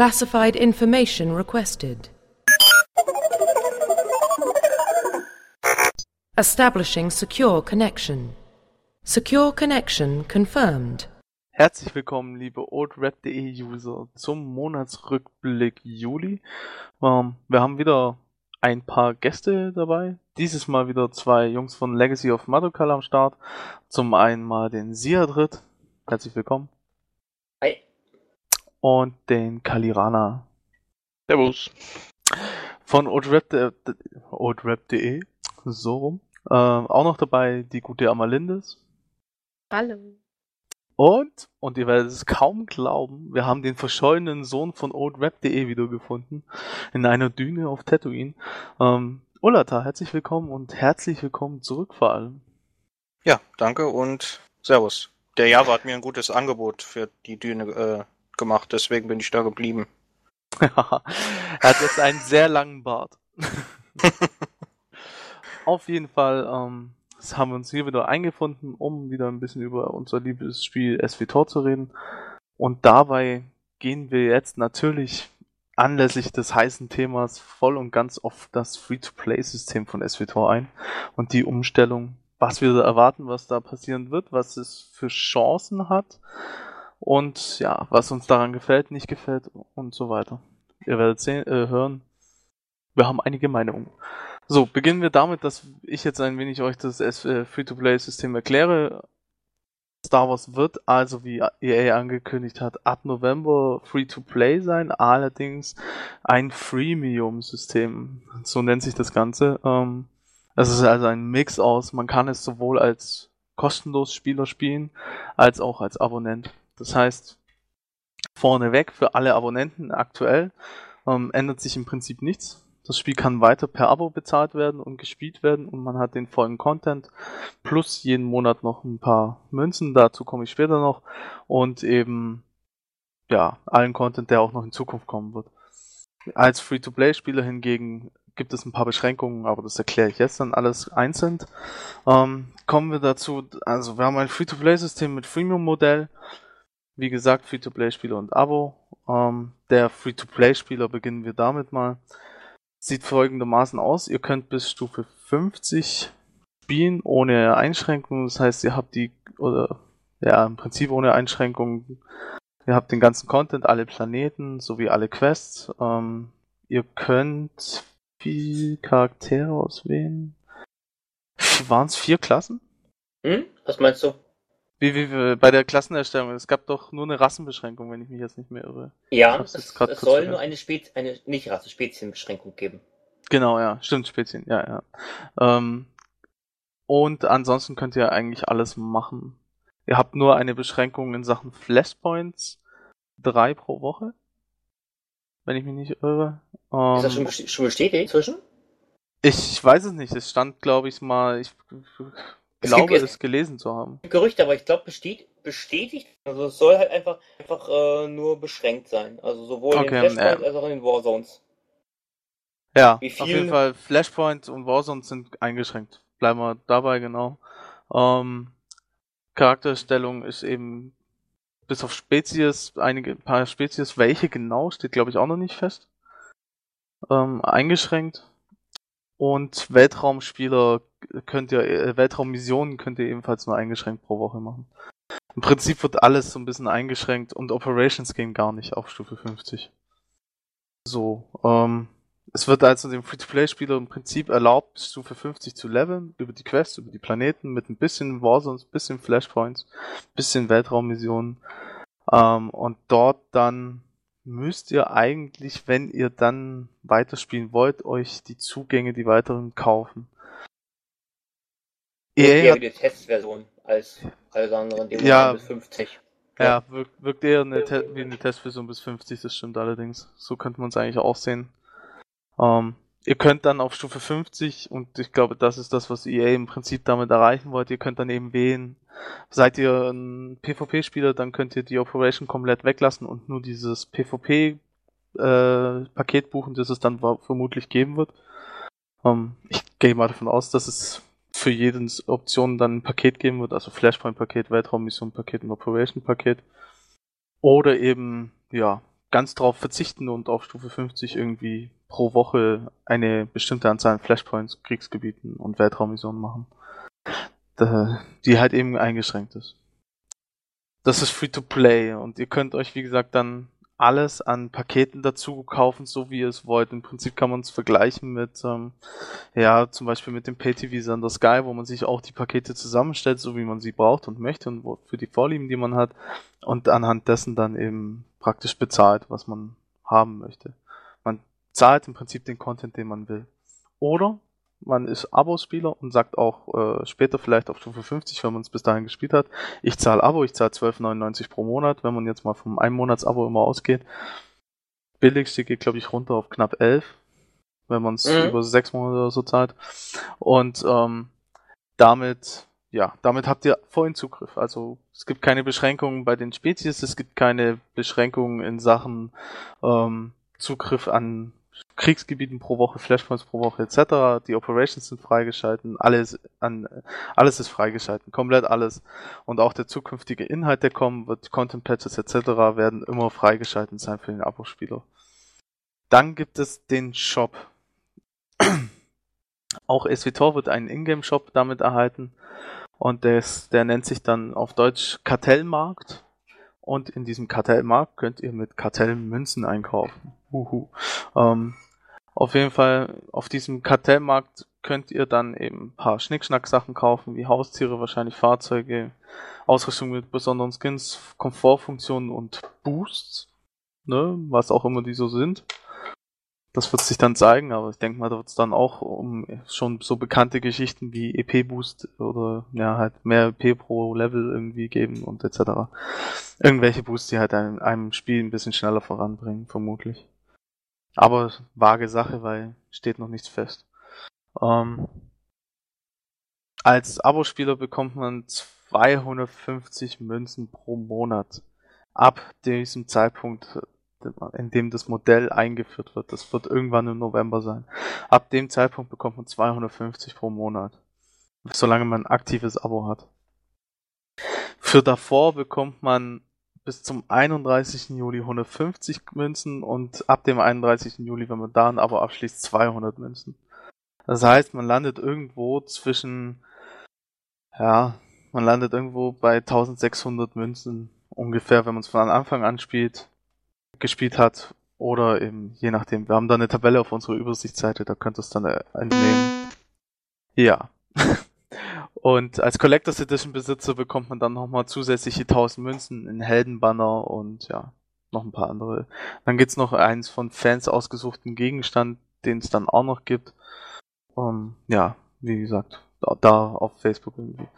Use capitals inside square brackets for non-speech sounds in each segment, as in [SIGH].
Classified information requested. Establishing secure connection. Secure connection confirmed. Herzlich willkommen, liebe oldrap.de User, zum Monatsrückblick Juli. Ähm, wir haben wieder ein paar Gäste dabei. Dieses Mal wieder zwei Jungs von Legacy of Madoka am Start. Zum einen mal den Siadrit. Herzlich willkommen. Und den Kalirana. Servus. Von oldrap.de. So rum. Ähm, auch noch dabei die gute Amalindes. Hallo. Und, und ihr werdet es kaum glauben, wir haben den verschollenen Sohn von oldrap.de wiedergefunden. In einer Düne auf Tatooine. Ähm, Ulata, herzlich willkommen und herzlich willkommen zurück vor allem. Ja, danke und Servus. Der Java hat mir ein gutes Angebot für die Düne äh, gemacht, deswegen bin ich da geblieben. [LAUGHS] er hat jetzt einen sehr langen Bart. [LAUGHS] Auf jeden Fall ähm, haben wir uns hier wieder eingefunden, um wieder ein bisschen über unser liebes Spiel SWTOR zu reden. Und dabei gehen wir jetzt natürlich anlässlich des heißen Themas voll und ganz auf das Free-to-Play-System von SWTOR ein und die Umstellung, was wir erwarten, was da passieren wird, was es für Chancen hat und ja, was uns daran gefällt, nicht gefällt und so weiter. Ihr werdet sehen, äh, hören, wir haben einige Meinungen. So, beginnen wir damit, dass ich jetzt ein wenig euch das äh, Free-to-Play-System erkläre. Star Wars wird also, wie EA angekündigt hat, ab November Free-to-Play sein, allerdings ein Freemium-System. So nennt sich das Ganze. Ähm, es ist also ein Mix aus, man kann es sowohl als kostenlos Spieler spielen, als auch als Abonnent. Das heißt, vorneweg für alle Abonnenten aktuell ähm, ändert sich im Prinzip nichts. Das Spiel kann weiter per Abo bezahlt werden und gespielt werden und man hat den vollen Content plus jeden Monat noch ein paar Münzen, dazu komme ich später noch und eben ja, allen Content, der auch noch in Zukunft kommen wird. Als Free-to-Play-Spieler hingegen gibt es ein paar Beschränkungen, aber das erkläre ich jetzt dann alles einzeln. Ähm, kommen wir dazu, also wir haben ein Free-to-Play-System mit Freemium-Modell. Wie gesagt, Free-to-Play-Spieler und Abo. Ähm, der Free-to-Play-Spieler beginnen wir damit mal sieht folgendermaßen aus. Ihr könnt bis Stufe 50 spielen ohne Einschränkungen. Das heißt, ihr habt die, oder ja, im Prinzip ohne Einschränkungen. Ihr habt den ganzen Content, alle Planeten sowie alle Quests. Ähm, ihr könnt vier Charaktere auswählen. Waren es vier Klassen? Hm? Was meinst du? Wie, wie, wie bei der Klassenerstellung. Es gab doch nur eine Rassenbeschränkung, wenn ich mich jetzt nicht mehr irre. Ja, es, es soll vergessen. nur eine, Spez eine nicht Rasse, Spezienbeschränkung geben. Genau, ja, stimmt, Spezien, ja, ja. Ähm, und ansonsten könnt ihr eigentlich alles machen. Ihr habt nur eine Beschränkung in Sachen Flashpoints. Drei pro Woche. Wenn ich mich nicht irre. Ähm, Ist das schon, schon bestätigt inzwischen? Ich weiß es nicht. Es stand, glaube ich, mal. Ich es glaube, gibt, es gelesen zu haben. Gerüchte, aber ich glaube, bestätigt, bestätigt. Also es soll halt einfach, einfach äh, nur beschränkt sein. Also sowohl okay, in den Flashpoints äh, als auch in den Warzones. Ja, auf jeden Fall Flashpoints und Warzones sind eingeschränkt. Bleiben wir dabei, genau. Ähm, Charakterstellung ist eben bis auf Spezies, einige paar Spezies, welche genau, steht glaube ich auch noch nicht fest. Ähm, eingeschränkt. Und Weltraumspieler könnt ihr, äh, Weltraummissionen könnt ihr ebenfalls nur eingeschränkt pro Woche machen. Im Prinzip wird alles so ein bisschen eingeschränkt und Operations gehen gar nicht auf Stufe 50. So, ähm, es wird also dem Free-to-Play-Spieler im Prinzip erlaubt, bis Stufe 50 zu leveln, über die Quests, über die Planeten, mit ein bisschen Warzones, bisschen Flashpoints, bisschen Weltraummissionen, ähm, und dort dann müsst ihr eigentlich, wenn ihr dann weiterspielen wollt, euch die Zugänge, die weiteren kaufen. Eher wie die Testversion als alles andere, die ja, bis 50. Ja, ja wirkt, wirkt eher eine wie eine Testversion bis 50, das stimmt allerdings. So könnte man es eigentlich auch sehen. Ähm, ihr könnt dann auf Stufe 50, und ich glaube, das ist das, was EA im Prinzip damit erreichen wollt, ihr könnt dann eben wählen, seid ihr ein PvP-Spieler, dann könnt ihr die Operation komplett weglassen und nur dieses PvP äh, buchen, das es dann vermutlich geben wird. Ähm, ich gehe mal davon aus, dass es für jede Option dann ein Paket geben wird, also Flashpoint-Paket, Weltraummission-Paket und Operation-Paket. Oder eben, ja, ganz drauf verzichten und auf Stufe 50 irgendwie pro Woche eine bestimmte Anzahl an Flashpoints, Kriegsgebieten und Weltraummissionen machen. Die halt eben eingeschränkt ist. Das ist free to play und ihr könnt euch, wie gesagt, dann alles an Paketen dazu kaufen, so wie ihr es wollt. Im Prinzip kann man es vergleichen mit, ähm, ja, zum Beispiel mit dem Pay-TV Thunder Sky, wo man sich auch die Pakete zusammenstellt, so wie man sie braucht und möchte und wo, für die Vorlieben, die man hat und anhand dessen dann eben praktisch bezahlt, was man haben möchte. Zahlt im Prinzip den Content, den man will. Oder man ist Abo-Spieler und sagt auch äh, später vielleicht auf Stufe 50, wenn man es bis dahin gespielt hat, ich zahle Abo, ich zahle 12,99 pro Monat, wenn man jetzt mal vom Einmonats-Abo immer ausgeht. Billigste geht, glaube ich, runter auf knapp 11, wenn man es mhm. über sechs Monate oder so zahlt. Und ähm, damit, ja, damit habt ihr vollen Zugriff. Also es gibt keine Beschränkungen bei den Spezies, es gibt keine Beschränkungen in Sachen ähm, Zugriff an Kriegsgebieten pro Woche, Flashpoints pro Woche etc. Die Operations sind freigeschalten, alles an alles ist freigeschalten, komplett alles. Und auch der zukünftige Inhalt, der kommen wird, Content Patches etc. werden immer freigeschalten sein für den Abo-Spieler. Dann gibt es den Shop. [CLEARS THROAT] auch SWTOR wird einen Ingame-Shop damit erhalten. Und des, der nennt sich dann auf Deutsch Kartellmarkt. Und in diesem Kartellmarkt könnt ihr mit Kartellmünzen einkaufen. Uhu. Ähm, auf jeden Fall, auf diesem Kartellmarkt könnt ihr dann eben ein paar Schnickschnack-Sachen kaufen, wie Haustiere, wahrscheinlich Fahrzeuge, Ausrüstung mit besonderen Skins, Komfortfunktionen und Boosts, ne, was auch immer die so sind. Das wird sich dann zeigen, aber ich denke mal, da wird es dann auch um schon so bekannte Geschichten wie EP-Boost oder ja halt mehr EP pro Level irgendwie geben und etc. Irgendwelche Boosts, die halt einem, einem Spiel ein bisschen schneller voranbringen, vermutlich. Aber vage Sache, weil steht noch nichts fest. Ähm, als Abo-Spieler bekommt man 250 Münzen pro Monat. Ab diesem Zeitpunkt, in dem das Modell eingeführt wird. Das wird irgendwann im November sein. Ab dem Zeitpunkt bekommt man 250 pro Monat. Solange man ein aktives Abo hat. Für davor bekommt man bis zum 31. Juli 150 Münzen und ab dem 31. Juli, wenn man da ein Abo abschließt, 200 Münzen. Das heißt, man landet irgendwo zwischen, ja, man landet irgendwo bei 1600 Münzen ungefähr, wenn man es von Anfang an spielt, gespielt hat oder eben, je nachdem. Wir haben da eine Tabelle auf unserer Übersichtsseite, da könnt ihr es dann äh, entnehmen. Ja. [LAUGHS] Und als Collectors Edition Besitzer bekommt man dann nochmal zusätzliche 1000 Münzen, in Heldenbanner und ja, noch ein paar andere. Dann gibt's noch eins von Fans ausgesuchten Gegenstand, den es dann auch noch gibt. Um, ja, wie gesagt, da, da auf Facebook irgendwie.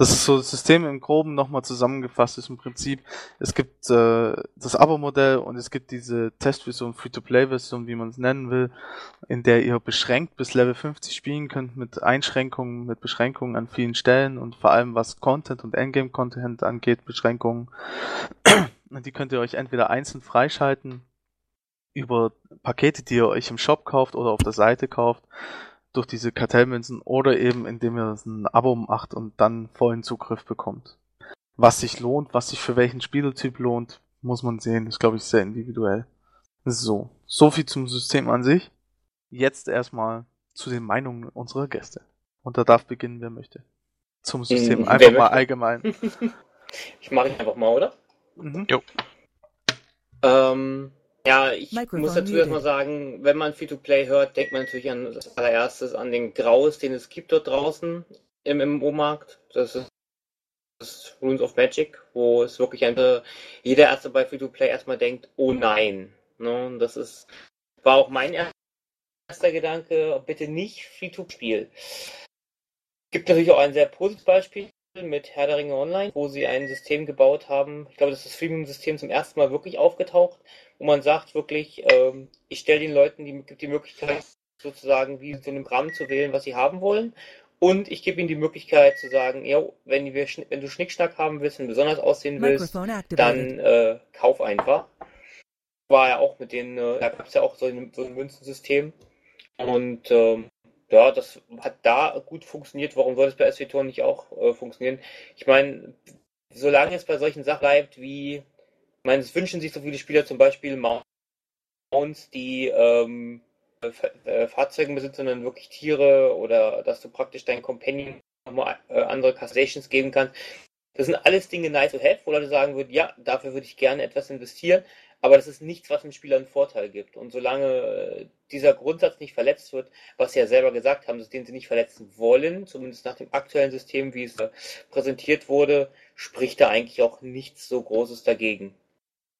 Das ist so das System im Groben nochmal zusammengefasst ist im Prinzip, es gibt äh, das Abo-Modell und es gibt diese Testversion, Free-to-Play-Version, wie man es nennen will, in der ihr beschränkt bis Level 50 spielen könnt mit Einschränkungen, mit Beschränkungen an vielen Stellen und vor allem was Content und Endgame-Content angeht, Beschränkungen. [CLEARS THROAT] Die könnt ihr euch entweder einzeln freischalten über Pakete, die ihr euch im Shop kauft oder auf der Seite kauft durch diese Kartellmünzen oder eben indem ihr ein Abo macht und dann vollen Zugriff bekommt. Was sich lohnt, was sich für welchen Spielertyp lohnt, muss man sehen. ist, glaube ich, sehr individuell. So, so viel zum System an sich. Jetzt erstmal zu den Meinungen unserer Gäste. Und da darf beginnen, wer möchte. Zum System, hm, einfach mal allgemein. [LAUGHS] ich mache einfach mal, oder? Mhm. Jo. Ähm, ja, ich muss dazu erstmal sagen, wenn man Free-to-Play hört, denkt man natürlich an das allererstes an den Graus, den es gibt dort draußen im MMO-Markt. Das ist das Runes of Magic, wo es wirklich eine, jeder Erste bei Free-to-Play erstmal denkt, oh nein. Ne? Das ist, war auch mein erster Gedanke, bitte nicht Free-to-Spiel. Gibt natürlich auch ein sehr positives Beispiel mit Herr der Ringe Online, wo sie ein System gebaut haben. Ich glaube, das ist das Freemium-System zum ersten Mal wirklich aufgetaucht, wo man sagt wirklich, ähm, ich stelle den Leuten die, die Möglichkeit, sozusagen wie so einem Programm zu wählen, was sie haben wollen. Und ich gebe ihnen die Möglichkeit zu sagen, ja, wenn, wir, wenn du Schnickschnack haben willst und besonders aussehen willst, dann äh, kauf einfach. War ja auch mit den, äh, da gab es ja auch so ein, so ein Münzensystem. Und ähm, ja, das hat da gut funktioniert. Warum soll es bei SWTOR nicht auch äh, funktionieren? Ich meine, solange es bei solchen Sachen bleibt wie Ich meine, es wünschen sich so viele Spieler zum Beispiel Mounts, die ähm, äh, Fahrzeugen besitzen, sondern wirklich Tiere oder dass du praktisch deinen Companion nochmal äh, andere Custodations geben kannst. Das sind alles Dinge nice to have, wo Leute sagen würden, ja, dafür würde ich gerne etwas investieren, aber das ist nichts, was dem Spieler einen Vorteil gibt. Und solange äh, dieser Grundsatz nicht verletzt wird, was sie ja selber gesagt haben, den sie nicht verletzen wollen, zumindest nach dem aktuellen System, wie es äh, präsentiert wurde, spricht da eigentlich auch nichts so Großes dagegen.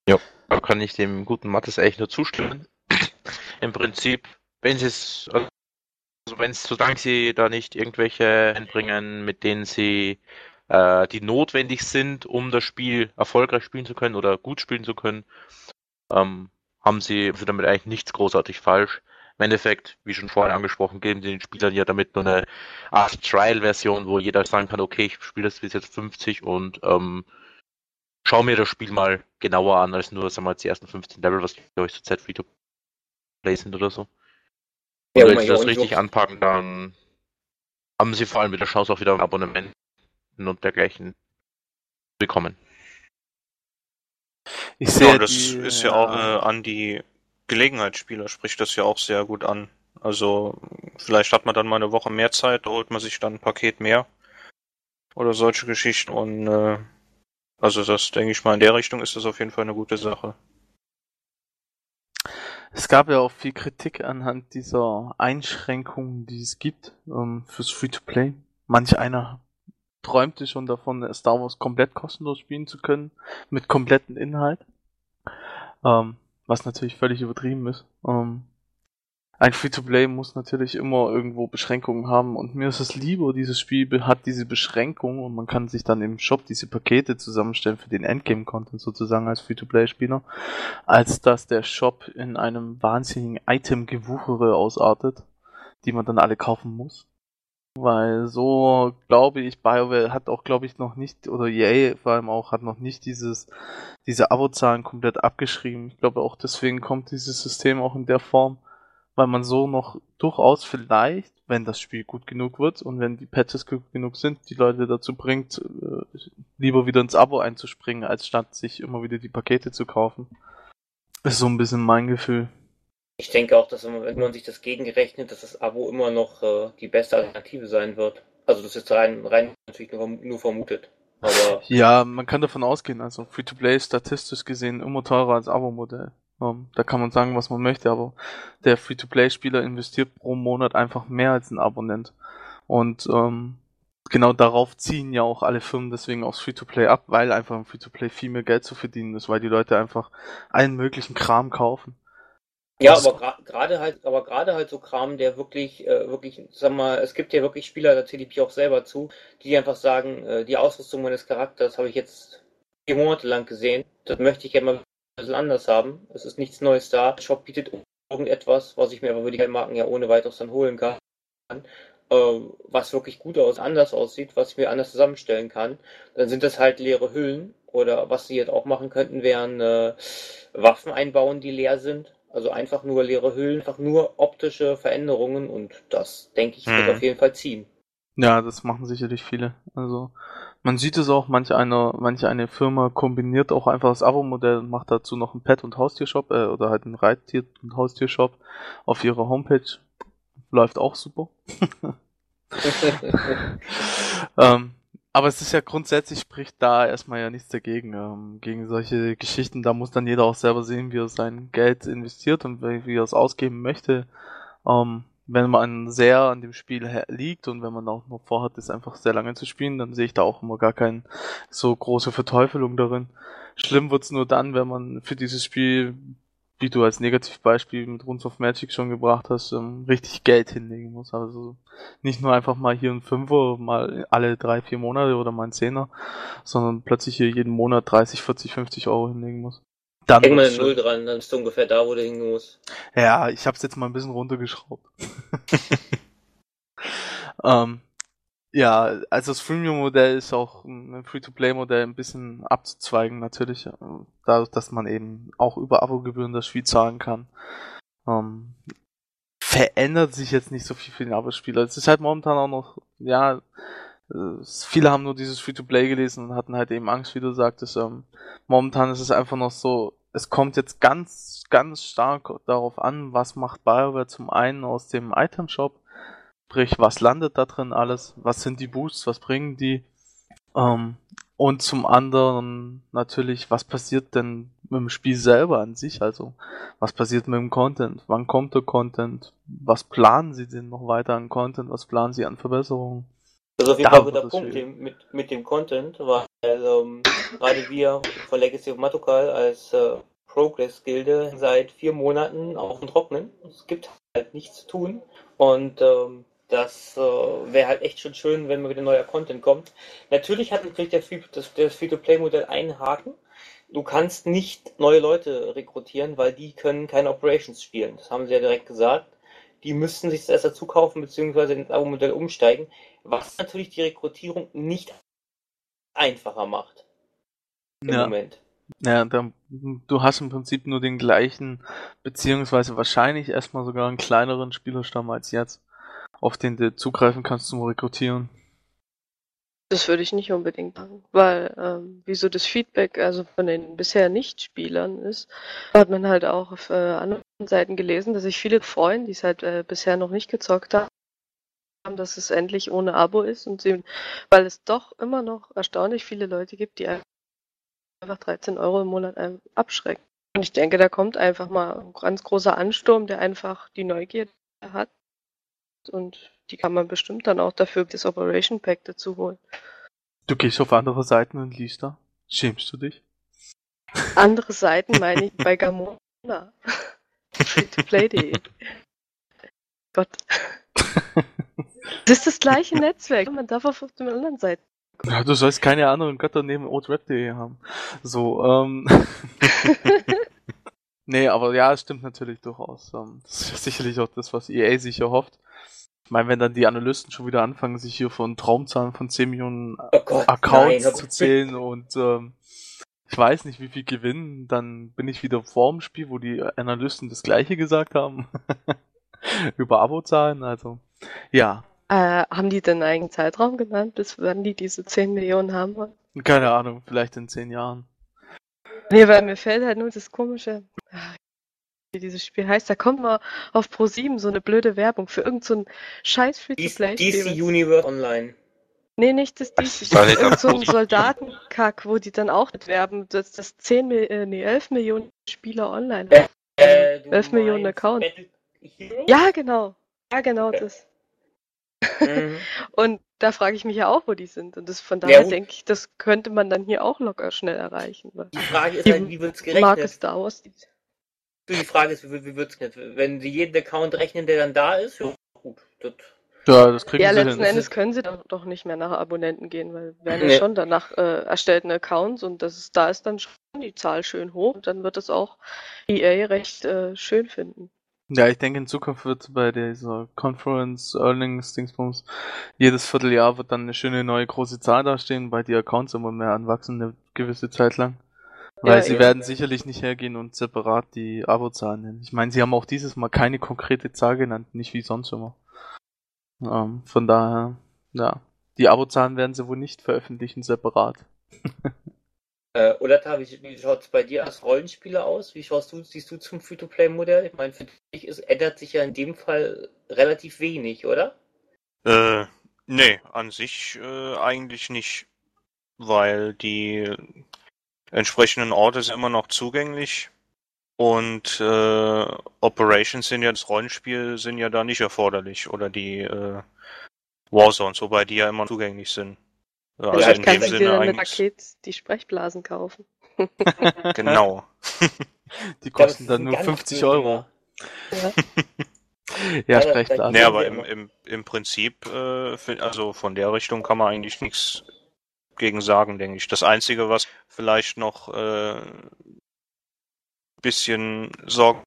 Ja, da kann ich dem guten Mattes eigentlich nur zustimmen. [CLEARS THROAT] Im Prinzip, wenn sie es, also wenn es, solange sie da nicht irgendwelche einbringen, mit denen sie äh, die notwendig sind, um das Spiel erfolgreich spielen zu können oder gut spielen zu können, ähm, haben sie also damit eigentlich nichts großartig falsch. Im Endeffekt, wie schon vorhin angesprochen, geben sie den Spielern ja damit nur eine Art Trial-Version, wo jeder sagen kann, okay, ich spiele das bis jetzt 50 und ähm, schau mir das Spiel mal genauer an, als nur, sagen wir mal, die ersten 15 Level, was glaube ich zurzeit free to play sind oder so. Und ja, wenn sie das richtig anpacken, dann haben sie vor allem mit der Chance auch wieder ein Abonnement und dergleichen bekommen. Ich sehe, ja, das die, ist ja auch äh, an die Gelegenheitsspieler, spricht das ja auch sehr gut an. Also vielleicht hat man dann mal eine Woche mehr Zeit, da holt man sich dann ein Paket mehr oder solche Geschichten und äh, also das denke ich mal in der Richtung ist das auf jeden Fall eine gute Sache. Es gab ja auch viel Kritik anhand dieser Einschränkungen, die es gibt ähm, fürs Free-to-Play. Manch einer träumte schon davon, Star Wars komplett kostenlos spielen zu können, mit kompletten Inhalt. Ähm, was natürlich völlig übertrieben ist. Ähm, ein Free-to-Play muss natürlich immer irgendwo Beschränkungen haben und mir ist es lieber, dieses Spiel hat diese Beschränkung und man kann sich dann im Shop diese Pakete zusammenstellen für den Endgame-Content sozusagen als Free-to-Play-Spieler, als dass der Shop in einem wahnsinnigen Item-Gewuchere ausartet, die man dann alle kaufen muss. Weil so, glaube ich, BioWare hat auch, glaube ich, noch nicht, oder EA vor allem auch, hat noch nicht dieses, diese Abozahlen komplett abgeschrieben. Ich glaube auch deswegen kommt dieses System auch in der Form, weil man so noch durchaus vielleicht, wenn das Spiel gut genug wird und wenn die Patches gut genug sind, die Leute dazu bringt, äh, lieber wieder ins Abo einzuspringen, als statt sich immer wieder die Pakete zu kaufen. ist so ein bisschen mein Gefühl. Ich denke auch, dass wenn man sich das gegenrechnet, dass das Abo immer noch äh, die beste Alternative sein wird. Also das ist rein, rein natürlich nur, nur vermutet. Aber ja, man kann davon ausgehen, also Free-to-Play ist statistisch gesehen immer teurer als Abo-Modell. Um, ähm, da kann man sagen, was man möchte, aber der Free-to-Play-Spieler investiert pro Monat einfach mehr als ein Abonnent. Und ähm, genau darauf ziehen ja auch alle Firmen deswegen aufs Free-to-Play ab, weil einfach im Free-to-Play viel mehr Geld zu verdienen ist, weil die Leute einfach allen möglichen Kram kaufen. Ja, aber gerade halt, aber gerade halt so Kram, der wirklich, äh, wirklich, sag mal, es gibt ja wirklich Spieler, da zähle ich auch selber zu, die einfach sagen, äh, die Ausrüstung meines Charakters habe ich jetzt vier Monate lang gesehen, das möchte ich ja mal ein bisschen anders haben. Es ist nichts Neues da. Der Shop bietet irgendetwas, was ich mir aber über die Marken ja ohne weiteres dann holen kann, äh, was wirklich gut aus, anders aussieht, was ich mir anders zusammenstellen kann. Dann sind das halt leere Hüllen oder was sie jetzt auch machen könnten, wären äh, Waffen einbauen, die leer sind also einfach nur leere Hüllen, einfach nur optische Veränderungen und das, denke ich, wird hm. auf jeden Fall ziehen. Ja, das machen sicherlich viele. Also man sieht es auch, manche eine, manche eine Firma kombiniert auch einfach das Abo-Modell und macht dazu noch einen Pet- und Haustiershop äh, oder halt einen Reittier- und Haustiershop auf ihrer Homepage. Läuft auch super. [LAUGHS] [LAUGHS] ähm, aber es ist ja grundsätzlich spricht da erstmal ja nichts dagegen. Ähm, gegen solche Geschichten, da muss dann jeder auch selber sehen, wie er sein Geld investiert und wie er es ausgeben möchte. Ähm, wenn man sehr an dem Spiel liegt und wenn man auch noch vorhat, es einfach sehr lange zu spielen, dann sehe ich da auch immer gar keine so große Verteufelung darin. Schlimm wird's nur dann, wenn man für dieses Spiel wie du als Negativbeispiel mit Runes of Magic schon gebracht hast, ähm, richtig Geld hinlegen muss. Also nicht nur einfach mal hier ein Fünfer, mal alle drei, vier Monate oder mal ein Zehner, sondern plötzlich hier jeden Monat 30, 40, 50 Euro hinlegen muss. Dann Häng mal eine Null dran, dann bist du ungefähr da, wo du hingehen musst. Ja, ich hab's jetzt mal ein bisschen runtergeschraubt. [LAUGHS] ähm, ja, also das Freemium-Modell ist auch ein Free-to-Play-Modell ein bisschen abzuzweigen natürlich, äh, dadurch, dass man eben auch über Abogebühren das Spiel zahlen kann. Ähm, verändert sich jetzt nicht so viel für den Abo-Spieler. Es ist halt momentan auch noch, ja, viele haben nur dieses Free-to-Play gelesen und hatten halt eben Angst, wie du sagtest. Ähm, momentan ist es einfach noch so, es kommt jetzt ganz, ganz stark darauf an, was macht BioWare zum einen aus dem Item-Shop, sprich, was landet da drin alles, was sind die Boosts, was bringen die, ähm, und zum anderen natürlich, was passiert denn mit dem Spiel selber an sich, also was passiert mit dem Content, wann kommt der Content, was planen sie denn noch weiter an Content, was planen sie an Verbesserungen. Das ist auf jeden Fall guter Punkt mit, mit dem Content, weil ähm, gerade wir von Legacy of Matokal als äh, Progress-Gilde seit vier Monaten auf dem Trocknen. Es gibt halt nichts zu tun. Und ähm, das äh, wäre halt echt schon schön, wenn mal wieder neuer Content kommt. Natürlich hat natürlich der Free, das, das Free-to-Play-Modell einen Haken. Du kannst nicht neue Leute rekrutieren, weil die können keine Operations spielen. Das haben sie ja direkt gesagt. Die müssten sich das erst dazu kaufen, beziehungsweise ins Abo-Modell umsteigen was natürlich die Rekrutierung nicht einfacher macht. Im ja. Moment. Ja, dann, du hast im Prinzip nur den gleichen, beziehungsweise wahrscheinlich erstmal sogar einen kleineren Spielerstamm als jetzt, auf den du zugreifen kannst zum Rekrutieren. Das würde ich nicht unbedingt sagen, weil ähm, wie so das Feedback also von den bisher Nicht-Spielern ist, hat man halt auch auf äh, anderen Seiten gelesen, dass sich viele freuen, die es halt äh, bisher noch nicht gezockt haben, dass es endlich ohne Abo ist und sie, weil es doch immer noch erstaunlich viele Leute gibt, die einfach 13 Euro im Monat abschrecken. Und ich denke, da kommt einfach mal ein ganz großer Ansturm, der einfach die Neugierde hat. Und die kann man bestimmt dann auch dafür das Operation Pack dazu holen. Du gehst auf andere Seiten und liest da. Schämst du dich? Andere Seiten [LAUGHS] meine ich bei Gamona. Free-to-play.de. Gott. [LAUGHS] Das ist das gleiche Netzwerk. Man darf auf den anderen Seiten. Ja, du sollst keine anderen Götter neben oldrap.de haben. So, ähm. [LAUGHS] nee, aber ja, es stimmt natürlich durchaus. Ähm, das ist sicherlich auch das, was EA sich erhofft. Ich meine, wenn dann die Analysten schon wieder anfangen, sich hier von Traumzahlen von 10 Millionen oh Gott, Accounts nein, zu zählen und ähm, ich weiß nicht, wie viel gewinnen, dann bin ich wieder vor dem Spiel, wo die Analysten das gleiche gesagt haben. [LAUGHS] Über Abozahlen, also ja, äh, haben die denn einen eigenen Zeitraum genannt, bis wann die diese 10 Millionen haben wollen? Keine Ahnung, vielleicht in 10 Jahren. Nee, weil mir fällt halt nur das komische, wie dieses Spiel heißt, da kommt mal auf Pro7 so eine blöde Werbung für irgendein so scheiß Free-to-Play. DC Universe Online. Nee, nicht das DC. Das ist irgend so ein Soldatenkack, wo die dann auch mitwerben, dass das 10, äh, nee, 11 Millionen Spieler online haben. Äh, 11 Millionen Accounts. Ja, genau. Ja, genau das. Mhm. [LAUGHS] und da frage ich mich ja auch, wo die sind. Und das, von daher ja, denke ich, das könnte man dann hier auch locker schnell erreichen. Die Frage ist halt, wie wird es gerechnet? Marke Star Wars. Die Frage ist, wie, wie wird es gerechnet? Wenn sie jeden Account rechnen, der dann da ist, ja, gut. Das ja, das kriegen ja, sie letzten hin. Endes können sie doch, doch nicht mehr nach Abonnenten gehen, weil werden nee. ja schon danach äh, erstellten Accounts und das ist, da ist dann schon die Zahl schön hoch und dann wird es auch EA recht äh, schön finden. Ja, ich denke in Zukunft wird bei dieser Conference Earnings Dingsbums jedes Vierteljahr wird dann eine schöne neue große Zahl dastehen, weil die Accounts immer mehr anwachsen eine gewisse Zeit lang. Weil ja, sie ja, werden sicherlich nicht hergehen und separat die Abozahlen nennen. Ich meine, sie haben auch dieses Mal keine konkrete Zahl genannt, nicht wie sonst immer. Ähm, von daher, ja. Die Abozahlen werden sie wohl nicht veröffentlichen separat. [LAUGHS] Äh, Olata, wie, wie schaut es bei dir als Rollenspieler aus? Wie schaust du, siehst du zum Free-to-Play-Modell? Ich meine, für dich ist, ändert sich ja in dem Fall relativ wenig, oder? Äh, nee, an sich äh, eigentlich nicht. Weil die entsprechenden Orte sind immer noch zugänglich. Und äh, Operations sind ja, das Rollenspiel sind ja da nicht erforderlich. Oder die äh, Warzones, wobei die ja immer zugänglich sind. Also Vielleicht in dem dann ein Paket die Sprechblasen kaufen. [LAUGHS] [LAUGHS] genau. Die kosten dann nur 50 Euro. Ja. ja, Sprechblasen. Nee, aber im, im, im Prinzip, äh, also von der Richtung kann man eigentlich nichts gegen sagen, denke ich. Das Einzige, was vielleicht noch äh, bisschen Sorgen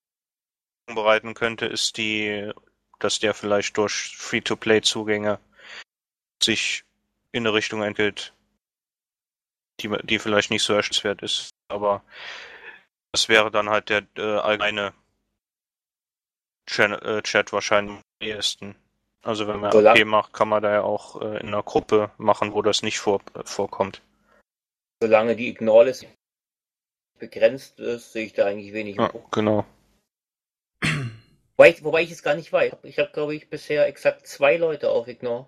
bereiten könnte, ist die, dass der vielleicht durch Free-to-Play-Zugänge sich in eine Richtung entwickelt, die, die vielleicht nicht so erstrebenswert ist. Aber das wäre dann halt der äh, allgemeine Chat, äh, Chat wahrscheinlich am ehesten. Also wenn man so AP macht, kann man da ja auch äh, in einer Gruppe machen, wo das nicht vor, äh, vorkommt. Solange die Ignore-List begrenzt ist, sehe ich da eigentlich wenig. Ja, genau. Wobei ich, wobei ich es gar nicht weiß. Ich habe, glaube ich, bisher exakt zwei Leute auf Ignore.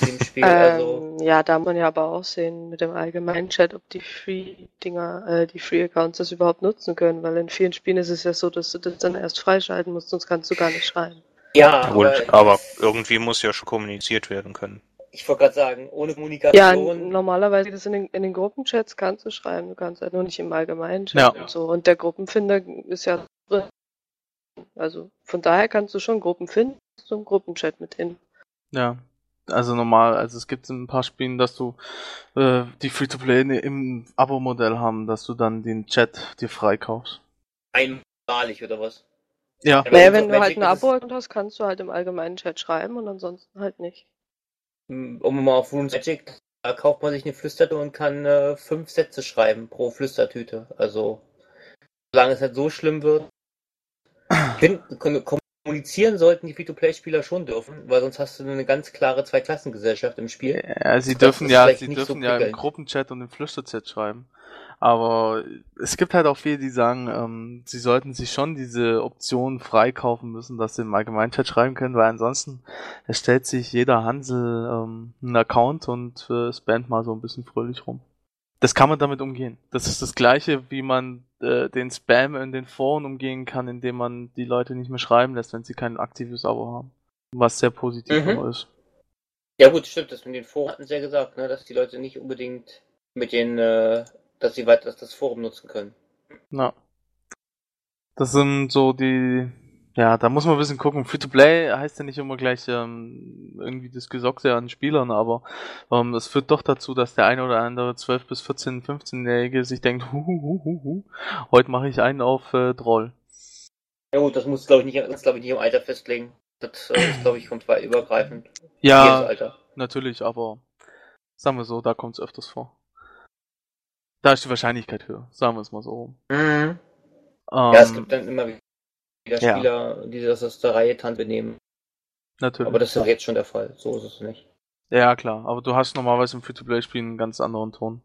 Im Spiel, also. ähm, ja, da muss man ja aber auch sehen mit dem allgemeinen Chat, ob die Free-Dinger, äh, die Free-Accounts das überhaupt nutzen können, weil in vielen Spielen ist es ja so, dass du das dann erst freischalten musst, sonst kannst du gar nicht schreiben. Ja, Gut, aber, aber irgendwie muss ja schon kommuniziert werden können. Ich wollte gerade sagen, ohne Kommunikation. Ja, normalerweise das in den, in den Gruppenchats kannst du schreiben, du kannst halt nur nicht im allgemeinen Chat ja. und so. Und der Gruppenfinder ist ja drin. Also von daher kannst du schon Gruppen finden, zum Gruppenchat mit hin. Ja, also normal, also es gibt in ein paar Spielen, dass du äh, die Free-to-Play im Abo-Modell haben, dass du dann den Chat dir freikaufst. Einmalig oder was? Ja. Naja, wenn du halt ein Abo hast, kannst du halt im allgemeinen Chat schreiben und ansonsten halt nicht. Um mal auf Runes Magic, da kauft man sich eine Flüsterte und kann äh, fünf Sätze schreiben pro Flüstertüte. Also, solange es halt so schlimm wird. Kommunizieren sollten die Free-to-Play-Spieler schon dürfen, weil sonst hast du eine ganz klare Zweiklassengesellschaft im Spiel. Ja, sie dürfen ja, sie dürfen so ja im Gruppenchat und im Flüsterchat schreiben. Aber es gibt halt auch viele, die sagen, ähm, sie sollten sich schon diese Option freikaufen müssen, dass sie im Allgemeinchat schreiben können, weil ansonsten erstellt sich jeder Hansel ähm, einen Account und äh, spammt mal so ein bisschen fröhlich rum. Das kann man damit umgehen. Das ist das gleiche, wie man äh, den Spam in den Foren umgehen kann, indem man die Leute nicht mehr schreiben lässt, wenn sie kein aktives Abo haben. Was sehr positiv mhm. ist. Ja gut, stimmt, das mit den Foren hatten sie ja gesagt, ne, dass die Leute nicht unbedingt mit den äh, dass sie weiter das Forum nutzen können. Na. Das sind so die, ja, da muss man ein bisschen gucken. Free-to-Play heißt ja nicht immer gleich ähm, irgendwie das Gesockse an Spielern, aber ähm, das führt doch dazu, dass der eine oder andere 12 bis 14, 15-Jährige sich denkt, hu, hu, hu, hu, heute mache ich einen auf äh, Droll. Ja gut, das muss glaube ich nicht, das glaube ich nicht im Alter festlegen. Das äh, ist glaube ich kommt bei übergreifend. Ja, natürlich, aber sagen wir so, da kommt es öfters vor. Da ist die Wahrscheinlichkeit höher, sagen wir es mal so. Mhm. Ähm, ja, es gibt dann immer wieder Spieler, ja. die das aus der Reihe Tante benehmen. Natürlich. Aber das ist ja jetzt schon der Fall, so ist es nicht. Ja, klar, aber du hast normalerweise im Free-to-Play-Spiel einen ganz anderen Ton.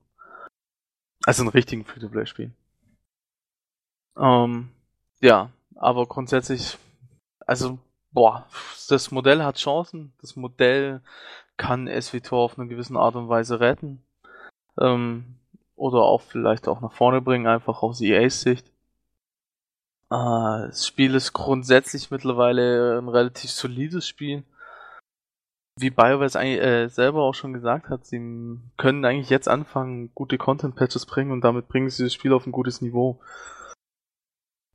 Also einen richtigen Free-to-Play-Spiel. Ähm, ja, aber grundsätzlich, also, boah, das Modell hat Chancen. Das Modell kann SWTOR auf eine gewisse Art und Weise retten. Ähm, oder auch vielleicht auch nach vorne bringen, einfach aus EAs Sicht. Äh, das Spiel ist grundsätzlich mittlerweile ein relativ solides Spiel. Wie BioWare es äh, selber auch schon gesagt hat, sie können eigentlich jetzt anfangen, gute Content-Patches bringen und damit bringen sie das Spiel auf ein gutes Niveau.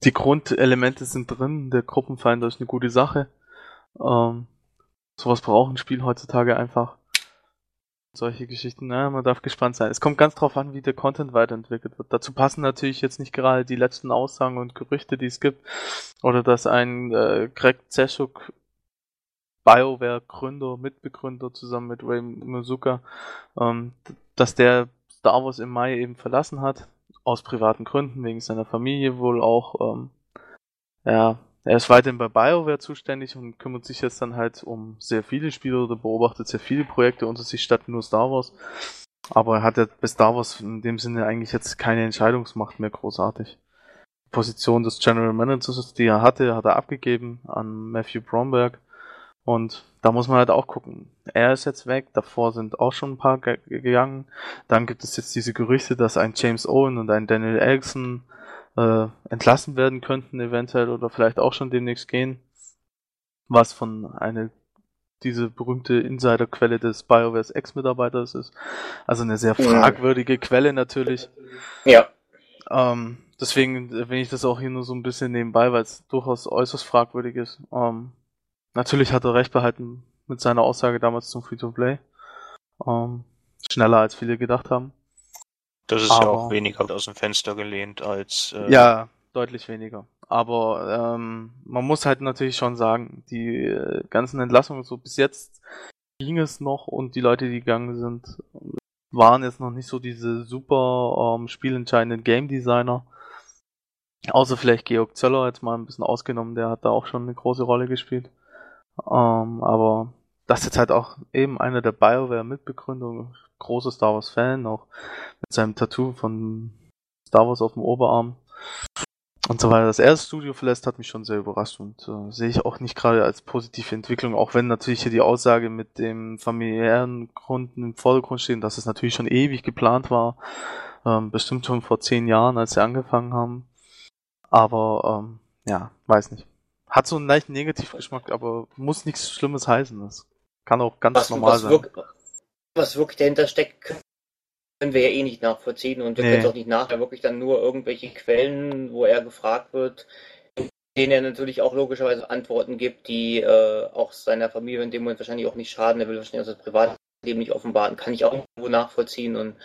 Die Grundelemente sind drin, der Gruppenfinder ist eine gute Sache. Ähm, sowas braucht ein Spiel heutzutage einfach solche Geschichten, na, man darf gespannt sein. Es kommt ganz drauf an, wie der Content weiterentwickelt wird. Dazu passen natürlich jetzt nicht gerade die letzten Aussagen und Gerüchte, die es gibt. Oder dass ein äh, Greg Zeschuk, BioWare-Gründer, Mitbegründer zusammen mit Ray Muzuka, ähm, dass der Star Wars im Mai eben verlassen hat. Aus privaten Gründen, wegen seiner Familie wohl auch. Ähm, ja, er ist weiterhin bei BioWare zuständig und kümmert sich jetzt dann halt um sehr viele Spiele oder beobachtet sehr viele Projekte unter sich statt nur Star Wars. Aber er hat ja bei Star Wars in dem Sinne eigentlich jetzt keine Entscheidungsmacht mehr großartig. Die Position des General Managers, die er hatte, hat er abgegeben an Matthew Bromberg. Und da muss man halt auch gucken. Er ist jetzt weg, davor sind auch schon ein paar gegangen. Dann gibt es jetzt diese Gerüchte, dass ein James Owen und ein Daniel Erickson äh, entlassen werden könnten, eventuell, oder vielleicht auch schon demnächst gehen. Was von einer diese berühmte Insiderquelle des BioWares Ex-Mitarbeiters ist. Also eine sehr fragwürdige ja. Quelle natürlich. Ja. Ähm, deswegen erwähne ich das auch hier nur so ein bisschen nebenbei, weil es durchaus äußerst fragwürdig ist. Ähm, natürlich hat er recht behalten mit seiner Aussage damals zum Free-to-Play. Ähm, schneller als viele gedacht haben. Das ist aber, ja auch weniger aus dem Fenster gelehnt als. Äh, ja, deutlich weniger. Aber ähm, man muss halt natürlich schon sagen, die äh, ganzen Entlassungen so bis jetzt ging es noch und die Leute, die gegangen sind, waren jetzt noch nicht so diese super ähm, spielentscheidenden Game Designer. Außer vielleicht Georg Zöller jetzt mal ein bisschen ausgenommen, der hat da auch schon eine große Rolle gespielt. Ähm, aber das ist jetzt halt auch eben einer der BioWare-Mitbegründer, großer Star Wars-Fan, auch mit seinem Tattoo von Star Wars auf dem Oberarm und so weiter. Das erste Studio verlässt, hat mich schon sehr überrascht und äh, sehe ich auch nicht gerade als positive Entwicklung, auch wenn natürlich hier die Aussage mit dem familiären Gründen im Vordergrund steht, dass es natürlich schon ewig geplant war, ähm, bestimmt schon vor zehn Jahren, als sie angefangen haben. Aber ähm, ja, weiß nicht. Hat so einen leichten Negativgeschmack, aber muss nichts Schlimmes heißen. Das kann auch ganz was, normal was sein. Was wirklich dahinter steckt, können wir ja eh nicht nachvollziehen und wir nee. können es auch nicht nachher wirklich dann nur irgendwelche Quellen, wo er gefragt wird, denen er natürlich auch logischerweise Antworten gibt, die äh, auch seiner Familie in dem Moment wahrscheinlich auch nicht schaden. Er will wahrscheinlich auch das Privatleben nicht offenbaren. Kann ich auch irgendwo nachvollziehen und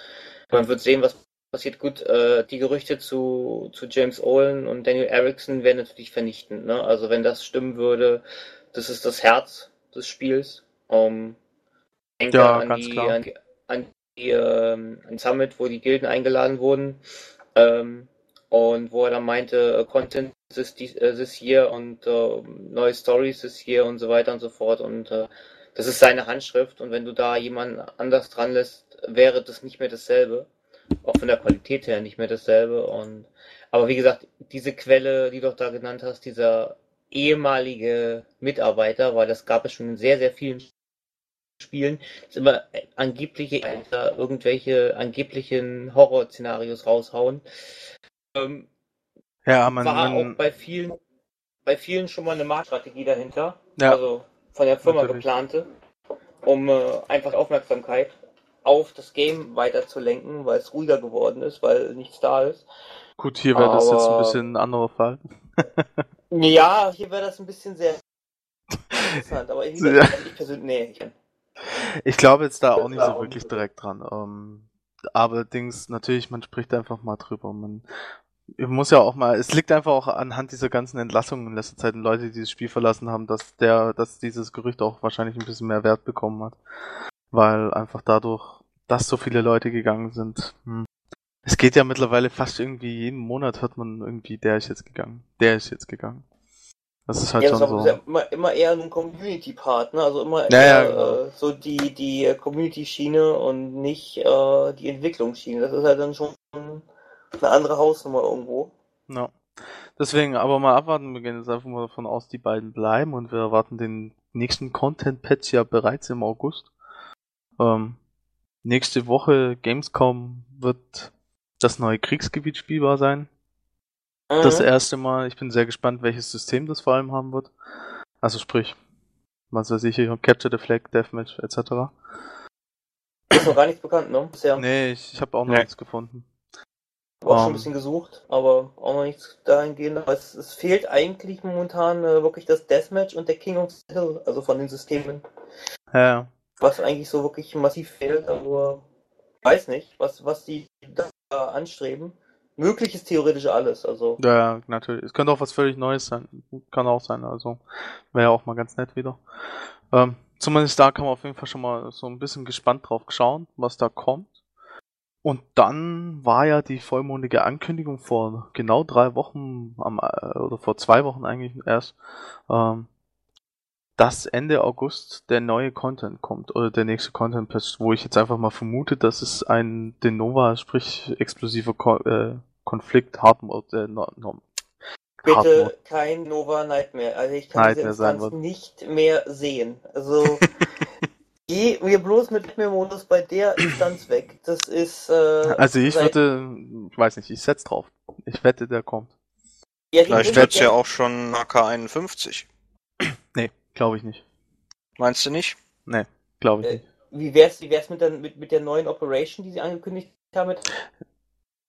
man wird sehen, was passiert. Gut, äh, die Gerüchte zu, zu James Olin und Daniel Erickson wären natürlich vernichtend. Ne? Also wenn das stimmen würde, das ist das Herz des Spiels. Um, denke ja, an, die, an, an, die, ähm, an Summit, wo die Gilden eingeladen wurden. Ähm, und wo er dann meinte, äh, Content this, äh, this year und äh, neue Stories this year und so weiter und so fort. Und äh, das ist seine Handschrift. Und wenn du da jemanden anders dran lässt, wäre das nicht mehr dasselbe. Auch von der Qualität her nicht mehr dasselbe. Und aber wie gesagt, diese Quelle, die du doch da genannt hast, dieser ehemalige Mitarbeiter, weil das gab es schon in sehr, sehr vielen Spielen, ist immer angebliche irgendwelche angeblichen Horrorszenarios raushauen. Ähm, ja, man, war man, auch bei vielen, bei vielen schon mal eine Marktstrategie dahinter. Ja, also von der Firma natürlich. geplante, um äh, einfach Aufmerksamkeit auf das Game weiter zu lenken, weil es ruhiger geworden ist, weil nichts da ist. Gut, hier wäre das jetzt ein bisschen ein anderer Fall. ja, hier wäre das ein bisschen sehr interessant, aber ich, [LAUGHS] ja. ich persönlich, nee, ich ich glaube jetzt da auch nicht so wirklich direkt dran. Ähm, allerdings, natürlich, man spricht einfach mal drüber. Man muss ja auch mal, es liegt einfach auch anhand dieser ganzen Entlassungen in letzter Zeit, Leute, die dieses Spiel verlassen haben, dass der, dass dieses Gerücht auch wahrscheinlich ein bisschen mehr Wert bekommen hat. Weil einfach dadurch, dass so viele Leute gegangen sind. Hm. Es geht ja mittlerweile fast irgendwie jeden Monat hört man irgendwie, der ist jetzt gegangen, der ist jetzt gegangen. Das ist halt ja, schon so. Immer, immer eher ein Community-Part, ne? Also immer ja, eher ja, genau. äh, so die, die äh, Community-Schiene und nicht äh, die Entwicklungsschiene. Das ist halt dann schon eine andere Hausnummer irgendwo. Ja. Deswegen, aber mal abwarten, wir gehen jetzt einfach mal davon aus, die beiden bleiben und wir erwarten den nächsten Content-Patch ja bereits im August. Ähm, nächste Woche Gamescom wird das neue Kriegsgebiet spielbar sein. Mhm. Das erste Mal. Ich bin sehr gespannt, welches System das vor allem haben wird. Also sprich, was weiß ich, hier, Capture the Flag, Deathmatch etc. Ist noch gar nichts bekannt, ne? Bisher. Nee, ich, ich habe auch noch nee. nichts gefunden. Ich habe auch um, schon ein ähm. bisschen gesucht, aber auch noch nichts dahingehend. Aber es, es fehlt eigentlich momentan äh, wirklich das Deathmatch und der King of the Hill, also von den Systemen. Ja. Was eigentlich so wirklich massiv fehlt, aber weiß nicht, was, was die da anstreben. Möglich ist theoretisch alles, also. Ja, natürlich. Es könnte auch was völlig Neues sein. Kann auch sein, also. Wäre ja auch mal ganz nett wieder. Ähm, zumindest da kann man auf jeden Fall schon mal so ein bisschen gespannt drauf schauen, was da kommt. Und dann war ja die vollmondige Ankündigung vor genau drei Wochen, am, äh, oder vor zwei Wochen eigentlich erst, ähm, dass Ende August der neue Content kommt oder der nächste Content Patch, wo ich jetzt einfach mal vermute, dass es ein Denova, sprich explosiver Ko äh, Konflikt Hard Mode, äh, no, no, Bitte kein Nova Nightmare. Also ich kann Nightmare diese Instanz nicht mehr sehen. Also [LAUGHS] geh mir bloß mit Nightmare-Modus bei der Instanz weg. Das ist. Äh, also ich würde, ich weiß nicht, ich setz drauf. Ich wette, der kommt. Ja, Vielleicht wird's ja auch schon AK51. [CLEARS THROAT] nee. Glaube ich nicht. Meinst du nicht? Nee, glaube ich äh, nicht. Wie wär's, wie wär's mit, der, mit, mit der neuen Operation, die sie angekündigt haben?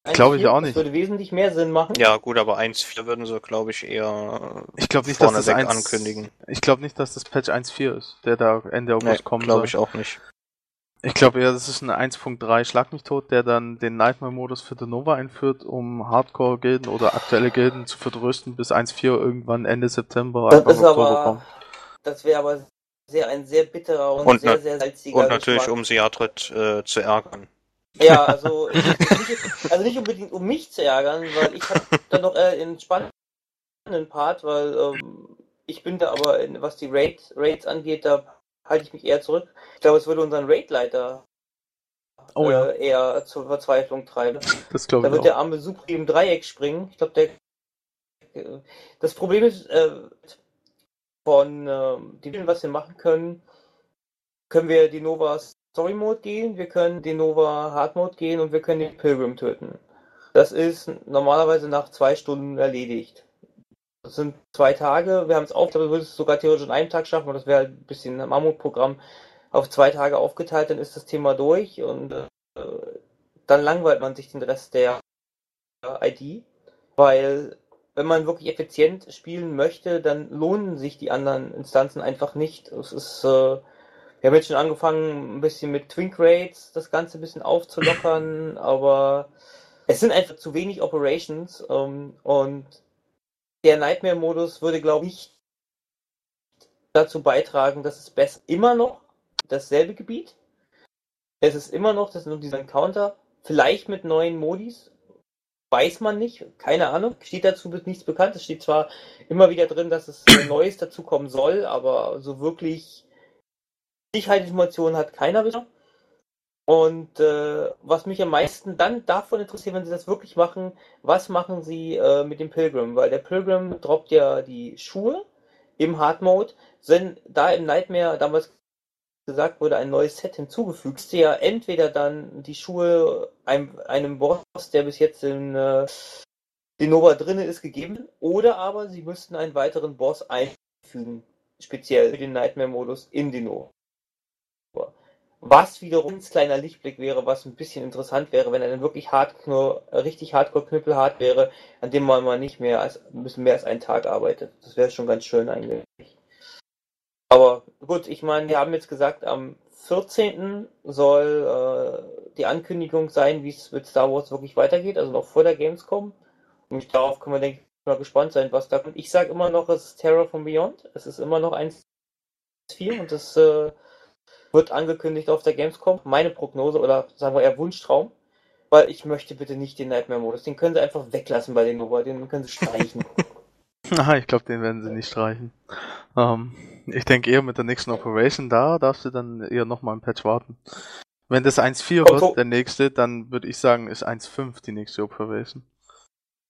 Glaube ich auch nicht. Das würde wesentlich mehr Sinn machen. Ja, gut, aber 1.4 würden sie, glaube ich, eher ich glaub nicht, dass das 1, ankündigen. Ich glaube nicht, dass das Patch 1.4 ist, der da Ende August nee, kommen glaube ich auch nicht. Ich glaube eher, das ist ein 1.3 Schlag mich tot, der dann den Nightmare-Modus für The Nova einführt, um Hardcore-Gilden oder aktuelle Gilden zu verdrösten, bis 1.4 irgendwann Ende September, das Anfang Oktober aber, kommt. Das wäre aber sehr, ein sehr bitterer und, und sehr, sehr salziger Und natürlich, Geschmack. um Seatrit äh, zu ärgern. Ja, also nicht, also nicht unbedingt um mich zu ärgern, weil ich habe dann noch äh, einen spannenden Part, weil ähm, ich bin da aber, was die Raid, Raids angeht, da halte ich mich eher zurück. Ich glaube, es würde unseren Raid-Leiter oh, ja. äh, eher zur Verzweiflung treiben. Das glaube ich Da wird auch. der arme Supri im Dreieck springen. Ich glaube, der das Problem ist, äh, von äh, dem, was wir machen können, können wir die Nova Story Mode gehen, wir können den Nova Hard Mode gehen und wir können den Pilgrim töten. Das ist normalerweise nach zwei Stunden erledigt. Das sind zwei Tage, wir haben es auf, wir würden es sogar theoretisch in einem Tag schaffen, aber das wäre ein bisschen ein Mammutprogramm. Auf zwei Tage aufgeteilt, dann ist das Thema durch und äh, dann langweilt man sich den Rest der ID, weil wenn man wirklich effizient spielen möchte, dann lohnen sich die anderen Instanzen einfach nicht. Es ist, äh, wir haben jetzt schon angefangen, ein bisschen mit Twink Rates das Ganze ein bisschen aufzulockern, [LAUGHS] aber es sind einfach zu wenig Operations ähm, und der Nightmare-Modus würde, glaube ich, dazu beitragen, dass es besser immer noch dasselbe Gebiet. Es ist immer noch das nur dieser Encounter, vielleicht mit neuen Modis, weiß man nicht, keine Ahnung. Steht dazu nichts bekannt. Es steht zwar immer wieder drin, dass es Neues dazukommen soll, aber so wirklich Sicherheitsinformationen hat keiner bisher. Und äh, was mich am meisten dann davon interessiert, wenn sie das wirklich machen, was machen sie äh, mit dem Pilgrim? Weil der Pilgrim droppt ja die Schuhe im Hard Mode. Sind da im Nightmare damals gesagt wurde, ein neues Set hinzugefügt, ja entweder dann die Schuhe einem, einem Boss, der bis jetzt in äh, Denova drin ist, gegeben, oder aber sie müssten einen weiteren Boss einfügen, speziell für den Nightmare-Modus in Denova. Was wiederum ein kleiner Lichtblick wäre, was ein bisschen interessant wäre, wenn er dann wirklich hardcore, richtig hardcore knüppelhart wäre, an dem man mal nicht mehr als, ein bisschen mehr als einen Tag arbeitet. Das wäre schon ganz schön eigentlich. Aber gut, ich meine, wir haben jetzt gesagt, am 14. soll äh, die Ankündigung sein, wie es mit Star Wars wirklich weitergeht, also noch vor der Gamescom. Und darauf können wir, denke ich, mal gespannt sein, was da kommt. Ich sage immer noch, es ist Terror from Beyond. Es ist immer noch 1.4 und das äh, wird angekündigt auf der Gamescom. Meine Prognose oder sagen wir eher Wunschtraum. Weil ich möchte bitte nicht den Nightmare-Modus. Den können sie einfach weglassen bei den Nova. Den können sie streichen. [LAUGHS] Ah, ich glaube, den werden sie nicht streichen. Ähm, ich denke eher mit der nächsten Operation da, darfst du dann eher nochmal ein Patch warten. Wenn das 1.4 wird, der nächste, dann würde ich sagen, ist 1.5 die nächste Operation.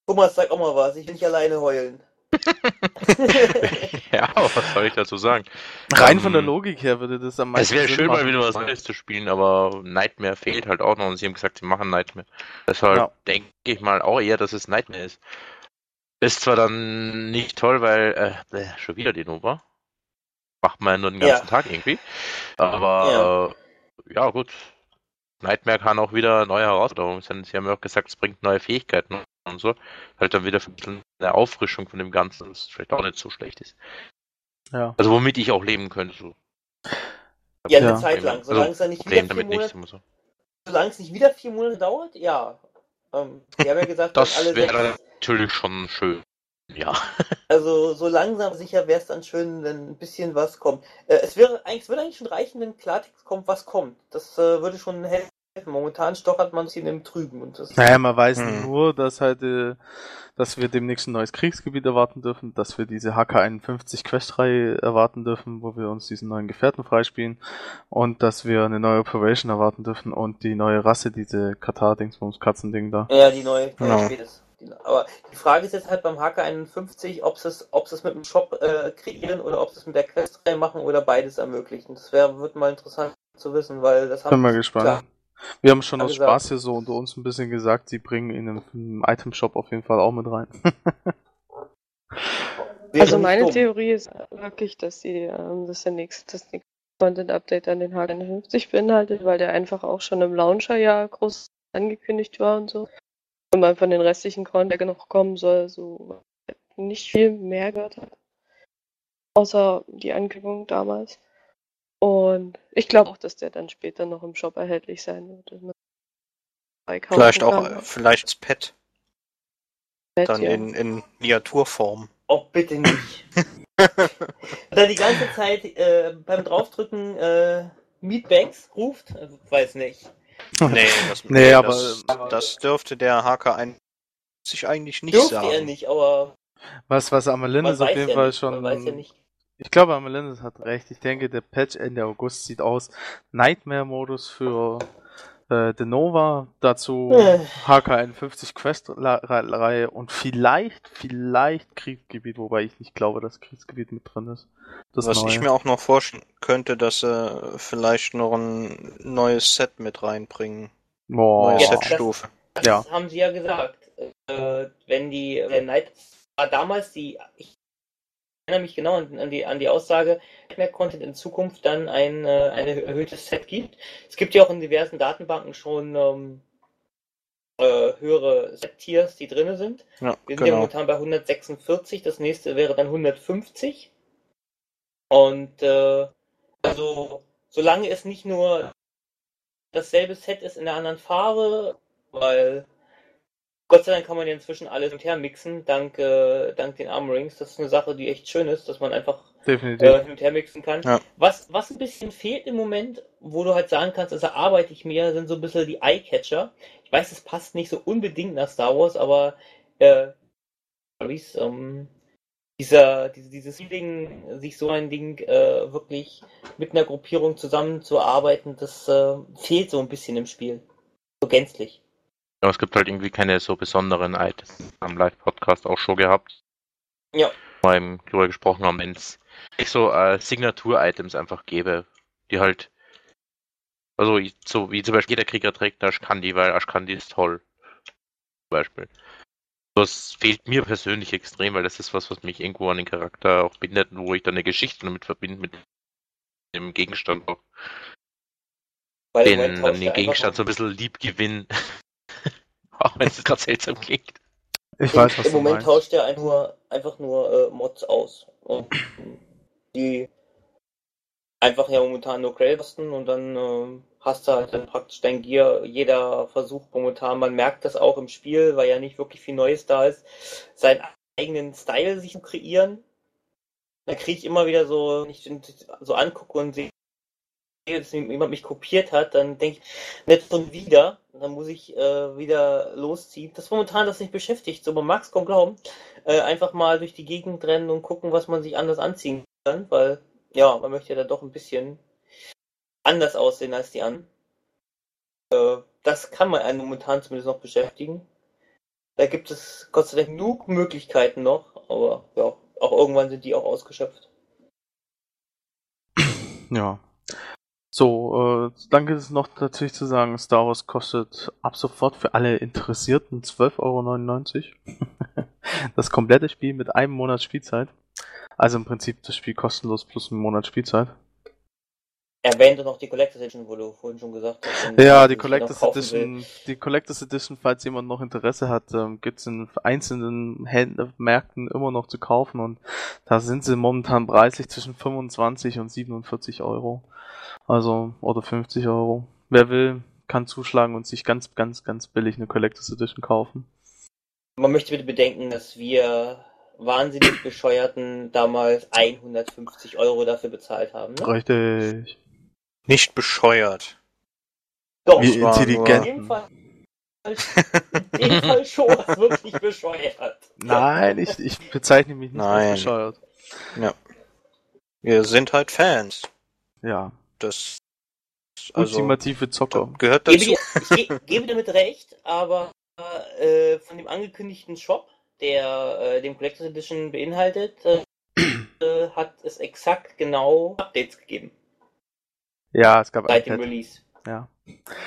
Thomas, sag auch mal was, ich will nicht alleine heulen. [LAUGHS] ja, was soll ich dazu sagen? Rein um, von der ähm, Logik her würde das am meisten. Es wäre schön, mal wieder was Neues zu spielen, aber Nightmare fehlt halt auch noch und sie haben gesagt, sie machen Nightmare. Deshalb ja. denke ich mal auch eher, dass es Nightmare ist. Ist zwar dann nicht toll, weil äh, schon wieder die Nova macht man ja nur den ganzen ja. Tag irgendwie. Aber ja. Äh, ja. gut. Nightmare kann auch wieder neue Herausforderungen sein. Sie haben ja auch gesagt, es bringt neue Fähigkeiten und so. Halt dann wieder eine Auffrischung von dem Ganzen, das vielleicht auch nicht so schlecht ist. Ja. Also womit ich auch leben könnte. So. Ja, eine ja. Zeit lang. Solange also, es dann nicht wieder vier Monate, nicht, so. solange es nicht wieder vier Monate dauert, ja. Ähm, die haben ja gesagt, das wäre natürlich schon schön. Ja. [LAUGHS] Also so langsam sicher wäre es dann schön, wenn ein bisschen was kommt. Äh, es wäre eigentlich, es würde eigentlich schon reichen, wenn Klartext kommt, was kommt. Das äh, würde schon helfen. Momentan stochert man sich in dem Trüben. Und das naja, man weiß hm. nur, dass halt, äh, dass wir demnächst ein neues Kriegsgebiet erwarten dürfen, dass wir diese HK51 Questreihe erwarten dürfen, wo wir uns diesen neuen Gefährten freispielen und dass wir eine neue Operation erwarten dürfen und die neue Rasse, diese Katar-Dingsbums, Katzending da. Ja, die neue, genau. spätestens. Aber die Frage ist jetzt halt beim HK51, ob sie es, ob sie es mit dem Shop äh, kreieren oder ob sie es mit der Questreihe machen oder beides ermöglichen. Das wäre, wird mal interessant zu wissen, weil das haben Bin mal gespannt. Klar, wir haben schon aus Spaß hier so unter uns ein bisschen gesagt, sie bringen in einem Item-Shop auf jeden Fall auch mit rein. [LAUGHS] also meine Theorie ist wirklich, dass die, ähm, das der nächste, das nächste Content-Update an den HK51 beinhaltet, weil der einfach auch schon im Launcher ja groß angekündigt war und so wenn man von den restlichen Content noch kommen soll, so nicht viel mehr gehört hat. Außer die Ankündigung damals. Und ich glaube auch, dass der dann später noch im Shop erhältlich sein wird. Vielleicht auch, kann. vielleicht das Pad. Pad dann ja. in, in Miniaturform. Oh, bitte nicht. [LAUGHS] dann die ganze Zeit äh, beim Draufdrücken äh, Meatbags ruft, also, weiß nicht. Nee, das, [LAUGHS] nee, nee aber, das, das, dürfte der HK1 sich eigentlich nicht dürfte sagen. er nicht, aber Was, was Amalindis auf jeden ja Fall nicht, schon. Man weiß ja nicht. Ich glaube, Amalindis hat recht. Ich denke, der Patch Ende August sieht aus. Nightmare-Modus für äh, Denova, dazu Äh. HK51 Quest-Reihe und vielleicht, vielleicht Kriegsgebiet, wobei ich nicht glaube, dass Kriegsgebiet mit drin ist. Das Was neue. ich mir auch noch vorstellen könnte, dass sie vielleicht noch ein neues Set mit reinbringen. Boah. Neue Jetzt- Setstufe. Das Ja. haben sie ja gesagt. Äh, wenn die, der Night war damals die, ich erinnere mich genau an, an die, an die Aussage, mehr Content in Zukunft dann ein, äh, ein erhöhtes Set gibt. Es gibt ja auch in diversen Datenbanken schon ähm, äh, höhere Set-Tiers, die drin sind. Ja, Wir sind ja genau. momentan bei 146, das nächste wäre dann 150. Und äh, also, solange es nicht nur dasselbe Set ist in der anderen Farbe, weil Gott sei Dank kann man ja inzwischen alles hin und her mixen, dank, äh, dank den Armorings. Das ist eine Sache, die echt schön ist, dass man einfach Definitiv. äh, hin und her mixen kann. Ja. Was, was ein bisschen fehlt im Moment, wo du halt sagen kannst, also arbeite ich mehr, sind so ein bisschen die Eye-Catcher. Ich weiß, es passt nicht so unbedingt nach Star Wars, aber äh, ähm, dieser, diese, dieses Feeling, sich so ein Ding äh, wirklich mit einer Gruppierung zusammenzuarbeiten, das äh, fehlt so ein bisschen im Spiel. So gänzlich. Aber es gibt halt irgendwie keine so besonderen Items. Am Live-Podcast auch schon gehabt. Ja. Eben drüber gesprochen haben, wenn es so äh, Signatur-Items einfach gäbe, die halt. Also so wie zum Beispiel jeder Krieger trägt eine Ashkandi, weil Ashkandi ist toll. Zum Beispiel. Das fehlt mir persönlich extrem, weil das ist was, was mich irgendwo an den Charakter auch bindet und wo ich dann eine Geschichte damit verbinde mit dem Gegenstand auch. Weil Den, dann den Gegenstand so ein bisschen lieb gewinnen. [LAUGHS] [LAUGHS] auch wenn es gerade seltsam klingt. Ich Im, weiß, was Im du Moment meinst. tauscht er einfach nur, einfach nur äh, Mods aus. Und die einfach ja momentan nur Grail kosten und dann ähm, hast du halt dann praktisch dein Gear. Jeder versucht momentan, man merkt das auch im Spiel, weil ja nicht wirklich viel Neues da ist, seinen eigenen Style sich zu kreieren. Da kriege ich immer wieder so, wenn ich so angucke und sehe, dass jemand mich kopiert hat, dann denke ich, nicht schon wieder. Dann muss ich äh, wieder losziehen. Das momentan das nicht beschäftigt. So, man mag es kaum glauben. Äh, einfach mal durch die Gegend rennen und gucken, was man sich anders anziehen kann, weil, ja, man möchte ja dann doch ein bisschen anders aussehen als die anderen. Äh, das kann man einen momentan zumindest noch beschäftigen. Da gibt es Gott sei Dank genug Möglichkeiten noch, aber ja, auch irgendwann sind die auch ausgeschöpft. Ja. So, äh, dann gibt es noch natürlich zu sagen, Star Wars kostet ab sofort für alle Interessierten 12,99 Euro. [LAUGHS] das komplette Spiel mit einem Monat Spielzeit. Also im Prinzip das Spiel kostenlos plus einen Monat Spielzeit. Erwähnte noch die Collector's Edition, wo du vorhin schon gesagt hast. Ja, die Collectors kaufen will. Edition, die Collectors Edition, falls jemand noch Interesse hat, ähm, gibt's in einzelnen Händler, Märkten immer noch zu kaufen und da sind sie momentan preislich zwischen 25 und 47 Euro. Also, oder 50 Euro. Wer will, kann zuschlagen und sich ganz, ganz, ganz billig eine Collectors Edition kaufen. Man möchte bitte bedenken, dass wir wahnsinnig bescheuerten damals 150 Euro dafür bezahlt haben. Ne? Richtig. Nicht bescheuert. Doch, Wie war in dem intelligent. Fall, in dem Fall schon was wirklich bescheuert. Nein, ich, ich bezeichne mich nicht Nein. als bescheuert. Wir sind halt Fans. Ja. Das also Ultimative Zocker. gehört Gebe dazu. dir, ich ge gebe damit recht, aber äh, von dem angekündigten Shop, der äh, den Collector's Edition beinhaltet, äh, hat es exakt genau Updates gegeben Ja, es gab seit dem. Release. Ja.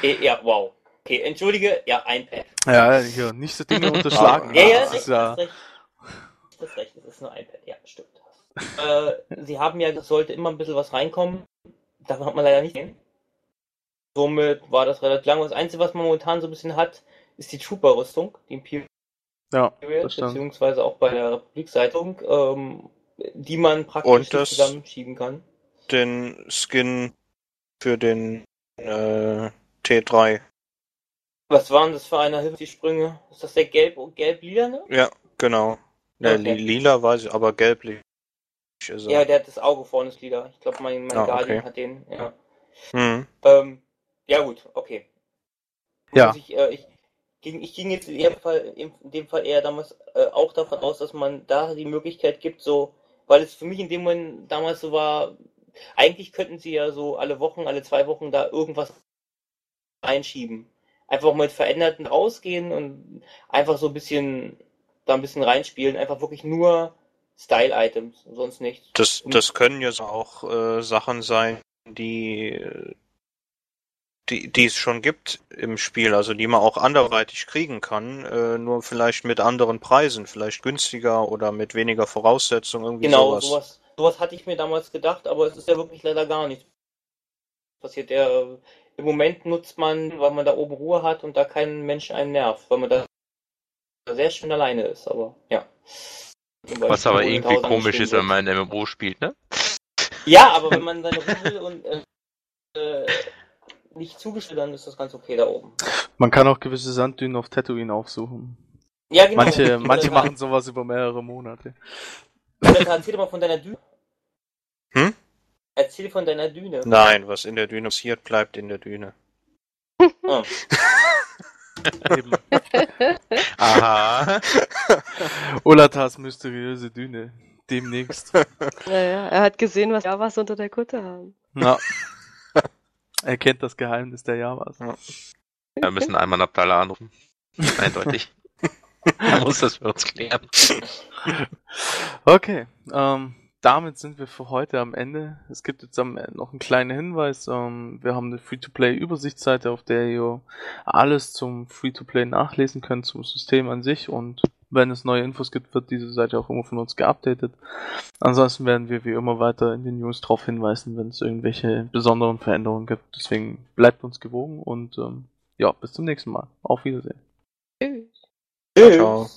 Eh, ja, wow. Okay, entschuldige, ja, ein Pad. Ja, hier, nicht so Dinge [LAUGHS] unterschlagen. Ja, ja, Das ist ja, recht. Das ist recht, es ist nur iPad, ja, stimmt. äh, sie haben ja, es sollte immer ein bisschen was reinkommen. Davon hat man leider nicht gesehen. Somit war das relativ lang. Das Einzige, was man momentan so ein bisschen hat, ist die Trooper-Rüstung, die Imperial, ja, beziehungsweise auch bei der Republik-Zeitung, ähm, die man praktisch zusammenschieben kann. Den Skin für den äh, T3. Was waren das für eine Hilfe, die Sprünge? Ist das der gelb gelb-lila, ne? Ja, genau. Okay. li- lila weiß ich, aber gelblich ist er. Ja, der hat das Auge vorne ist lila. Ich glaube, mein, mein Ah, Guardian okay. hat den, ja. Hm. Ähm, ja gut, okay. Ja. Muss ich, äh, ich ich ging jetzt in dem Fall, in dem Fall eher damals äh, auch davon aus, dass man da die Möglichkeit gibt, so, weil es für mich in dem Moment damals so war, eigentlich könnten sie ja so alle Wochen, alle zwei Wochen da irgendwas einschieben. Einfach mit Veränderten rausgehen und einfach so ein bisschen da ein bisschen reinspielen. Einfach wirklich nur Style-Items, sonst nichts. Das, das können ja auch äh, Sachen sein, die, die, die es schon gibt im Spiel, also die man auch anderweitig kriegen kann, äh, nur vielleicht mit anderen Preisen, vielleicht günstiger oder mit weniger Voraussetzungen, irgendwie genau, sowas. sowas. Sowas hatte ich mir damals gedacht, aber es ist ja wirklich leider gar nichts passiert. Der, Im Moment nutzt man, weil man da oben Ruhe hat und da keinen Menschen einen nervt, weil man da sehr schön alleine ist, aber ja. Was aber irgendwie komisch ist, wenn man ein MMO spielt, ne? Ja, aber wenn man seine Ruhe und äh, äh, nicht zugestellt, dann ist das ganz okay da oben. Man kann auch gewisse Sanddünen auf Tatooine aufsuchen. Ja, genau. Manche, [LAUGHS] manche machen sowas über mehrere Monate. Erzähl mal von deiner Düne. Hm? Erzähl von deiner Düne. Nein, was in der Düne passiert, bleibt in der Düne. Oh. [LAUGHS] Eben. Aha. [LAUGHS] Olatas mysteriöse Düne. Demnächst. Naja, er hat gesehen, was Javas unter der Kutte haben. Ja. [LAUGHS] Er kennt das Geheimnis der Javas. Ja. Wir müssen einmal Abdallah anrufen. Eindeutig. Er [LAUGHS] muss das für uns klären. Okay, ähm, damit sind wir für heute am Ende. Es gibt jetzt am Ende noch einen kleinen Hinweis. Ähm, wir haben eine Free-to-Play-Übersichtsseite, auf der ihr alles zum Free-to-Play nachlesen könnt, zum System an sich. Und wenn es neue Infos gibt, wird diese Seite auch immer von uns geupdatet. Ansonsten werden wir wie immer weiter in den News darauf hinweisen, wenn es irgendwelche besonderen Veränderungen gibt. Deswegen bleibt uns gewogen und ähm, ja, bis zum nächsten Mal. Auf Wiedersehen. Tschüss. Tschüss. Ciao.